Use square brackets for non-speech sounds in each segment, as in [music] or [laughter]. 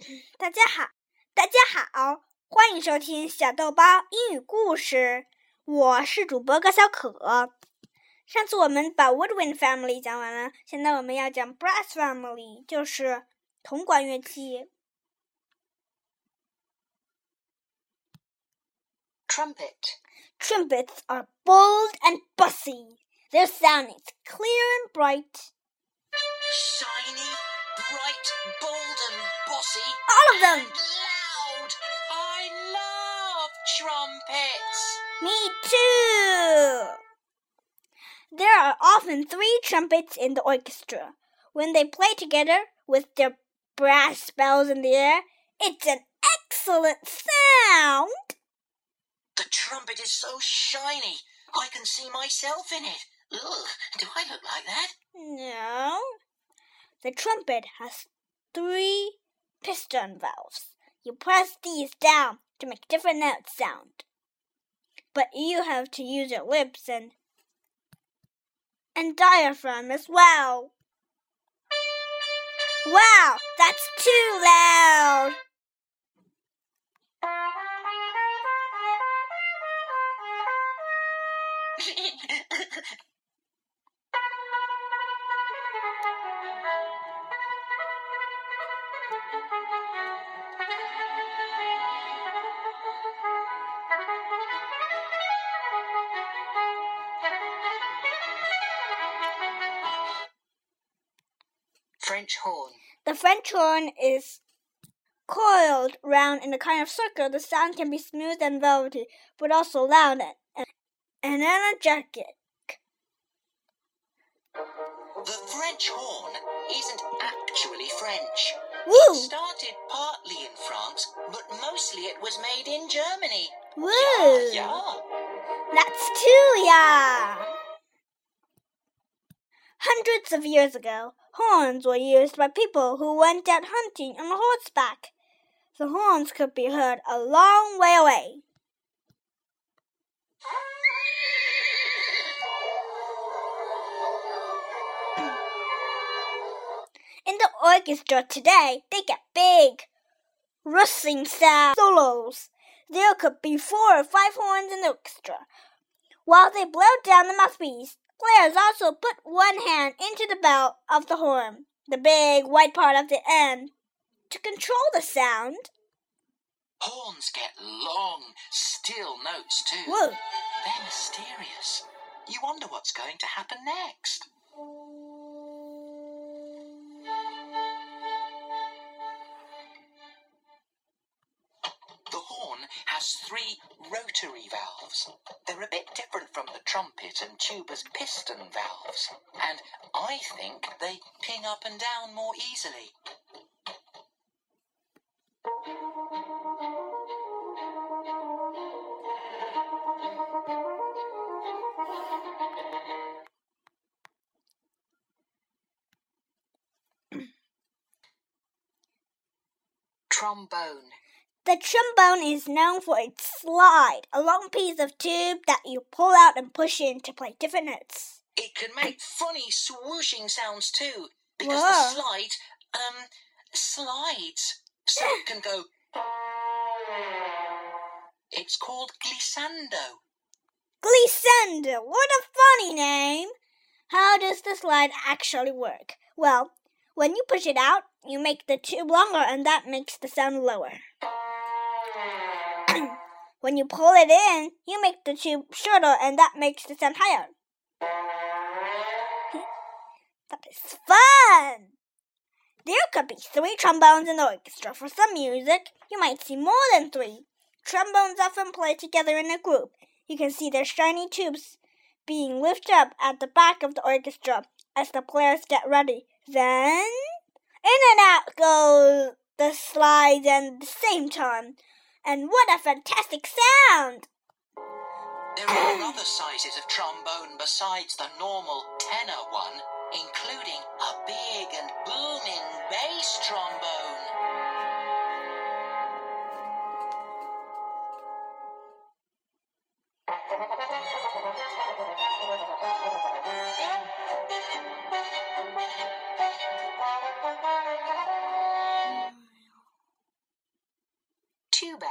[laughs] 大家好，大家好，欢迎收听小豆包英语故事。我是主播高小可。上次我们把 Woodwind Family 讲完了，现在我们要讲 Brass Family，就是铜管乐器。 Trumpet. Trumpets are bold and bussy. Their sound is clear and bright. Shiny, bright, bold, and bossy. All of them. Loud. I love trumpets. Me too. There are often three trumpets in the orchestra. When they play together with their brass bells in the air, it's an excellent sound. The trumpet is so shiny. I can see myself in it. Ugh, do I look like that? No. The trumpet has three piston valves. You press these down to make different notes sound. But you have to use your lips and and diaphragm as well. Wow, that's too loud. [laughs] horn. The French horn is coiled round in a kind of circle. The sound can be smooth and velvety, but also loud and, and, energetic. The French horn isn't actually French. Woo! Started partly in France, but mostly it was made in Germany. Woo! Yeah, yeah. That's too yeah. Hundreds of years ago, horns were used by people who went out hunting on horseback. The horns could be heard a long way away. In the orchestra today, they get big, rustling sound solos. There could be four or five horns in the orchestra. While they blow down the mouthpiece, players also put one hand into the bell of the horn, the big white part of the end, to control the sound. Horns get long, still notes too. Whoa! They're mysterious. You wonder what's going to happen next. Has three rotary valves. They're a bit different from the trumpet and tuba's piston valves, and I think they ping up and down more easily. Trombone. The trombone is known for its slide, a long piece of tube that you pull out and push in to play different notes. It can make funny swooshing sounds too, because Whoa. the slide, um, slides. So it can go. It's called glissando. Glissando, what a funny name! How does the slide actually work? Well, when you push it out, you make the tube longer and that makes the sound lower. When you pull it in, you make the tube shorter and that makes the sound higher. that is fun! There could be three trombones in the orchestra. For some music, you might see more than three. Trombones often play together in a group. You can see their shiny tubes being lifted up at the back of the orchestra as the players get ready. Then, in and out go the slides at the same time. And what a fantastic sound! There are [coughs] other sizes of trombone besides the normal tenor one, including a big and booming bass trombone. [laughs] tuba.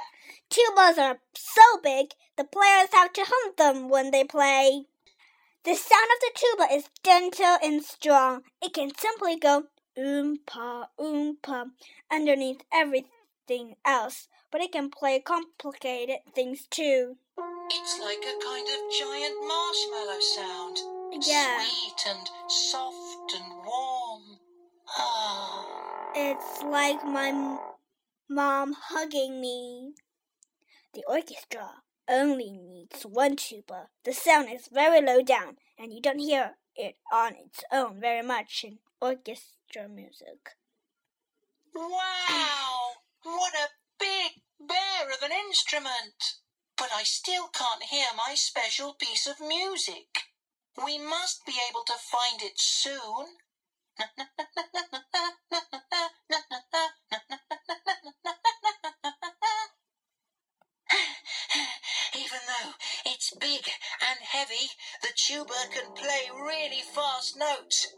Tubas are so big, the players have to hunt them when they play. The sound of the tuba is gentle and strong. It can simply go oompa oompa underneath everything else, but it can play complicated things too. It's like a kind of giant marshmallow sound. Yeah. Sweet and soft and warm. Ah. It's like my mom hugging me. The orchestra only needs one tuba. The sound is very low down, and you don't hear it on its own very much in orchestra music. Wow! What a big bear of an instrument! But I still can't hear my special piece of music. We must be able to find it soon. [laughs] it's big and heavy, the tuba can play really fast notes.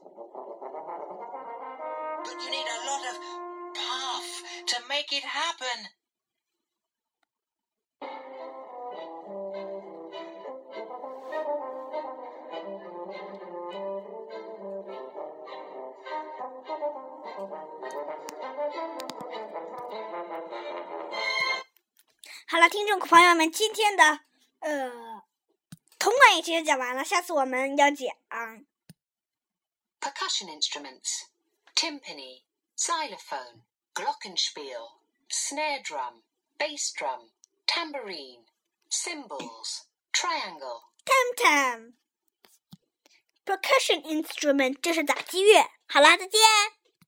But you need a lot of puff to make it happen. 好了，听众朋友们，今天的 呃童管也其实讲完了，下次我们要讲 Percussion instruments timpani, xylophone, glockenspiel, snare drum, bass drum, tambourine, cymbals, triangle. tam tam。Percussion instrument 就是打击乐。好啦，再见。